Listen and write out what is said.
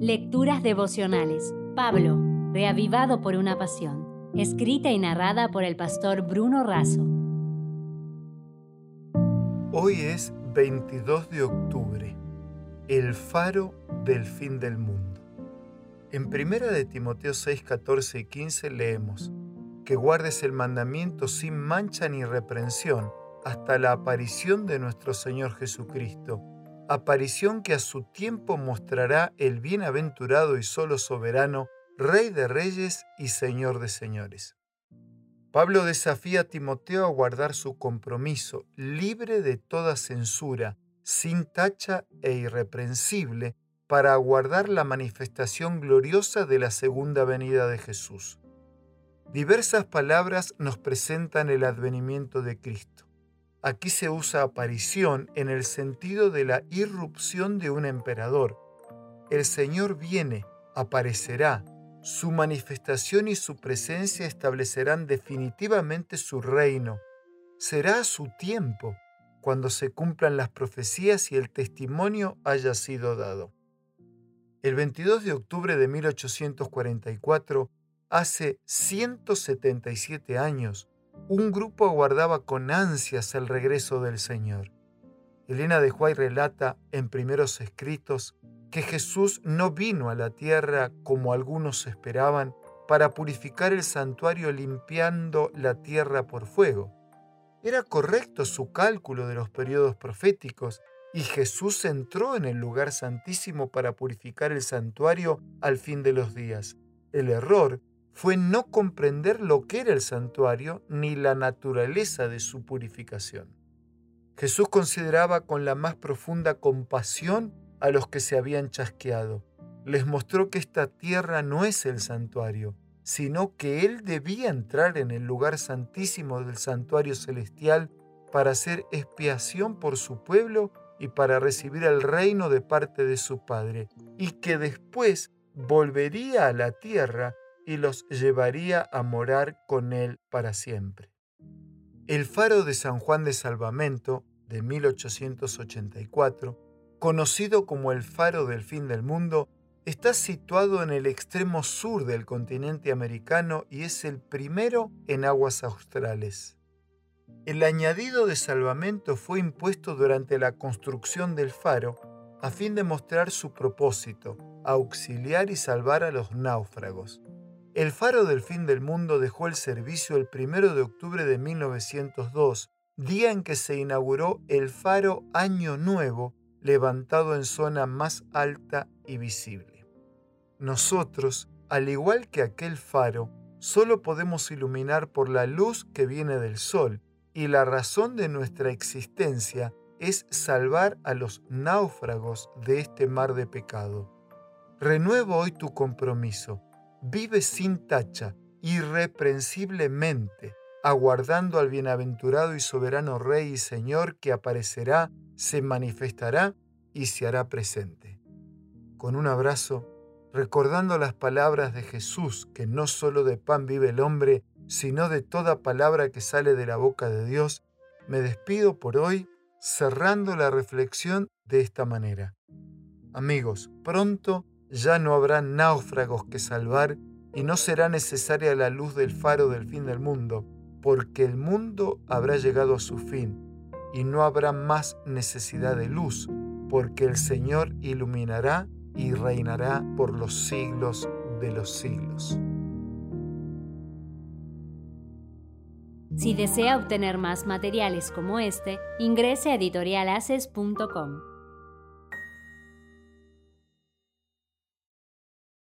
Lecturas devocionales. Pablo, reavivado por una pasión. Escrita y narrada por el pastor Bruno Razo. Hoy es 22 de octubre, el faro del fin del mundo. En 1 de Timoteo 6, 14 y 15 leemos, que guardes el mandamiento sin mancha ni reprensión hasta la aparición de nuestro Señor Jesucristo aparición que a su tiempo mostrará el bienaventurado y solo soberano, Rey de reyes y Señor de señores. Pablo desafía a Timoteo a guardar su compromiso, libre de toda censura, sin tacha e irreprensible, para aguardar la manifestación gloriosa de la segunda venida de Jesús. Diversas palabras nos presentan el advenimiento de Cristo. Aquí se usa aparición en el sentido de la irrupción de un emperador. El Señor viene, aparecerá, su manifestación y su presencia establecerán definitivamente su reino. Será a su tiempo, cuando se cumplan las profecías y el testimonio haya sido dado. El 22 de octubre de 1844, hace 177 años, un grupo aguardaba con ansias el regreso del Señor. Elena de Juárez relata en primeros escritos que Jesús no vino a la tierra como algunos esperaban para purificar el santuario limpiando la tierra por fuego. Era correcto su cálculo de los periodos proféticos y Jesús entró en el lugar santísimo para purificar el santuario al fin de los días. El error fue no comprender lo que era el santuario ni la naturaleza de su purificación. Jesús consideraba con la más profunda compasión a los que se habían chasqueado. Les mostró que esta tierra no es el santuario, sino que Él debía entrar en el lugar santísimo del santuario celestial para hacer expiación por su pueblo y para recibir el reino de parte de su Padre, y que después volvería a la tierra y los llevaría a morar con él para siempre. El faro de San Juan de Salvamento, de 1884, conocido como el faro del fin del mundo, está situado en el extremo sur del continente americano y es el primero en aguas australes. El añadido de salvamento fue impuesto durante la construcción del faro a fin de mostrar su propósito, auxiliar y salvar a los náufragos. El faro del fin del mundo dejó el servicio el 1 de octubre de 1902, día en que se inauguró el faro Año Nuevo, levantado en zona más alta y visible. Nosotros, al igual que aquel faro, solo podemos iluminar por la luz que viene del sol, y la razón de nuestra existencia es salvar a los náufragos de este mar de pecado. Renuevo hoy tu compromiso vive sin tacha, irreprensiblemente, aguardando al bienaventurado y soberano Rey y Señor que aparecerá, se manifestará y se hará presente. Con un abrazo, recordando las palabras de Jesús, que no solo de pan vive el hombre, sino de toda palabra que sale de la boca de Dios, me despido por hoy cerrando la reflexión de esta manera. Amigos, pronto ya no habrá náufragos que salvar y no será necesaria la luz del faro del fin del mundo, porque el mundo habrá llegado a su fin y no habrá más necesidad de luz, porque el Señor iluminará y reinará por los siglos de los siglos. Si desea obtener más materiales como este, ingrese a editorialaces.com.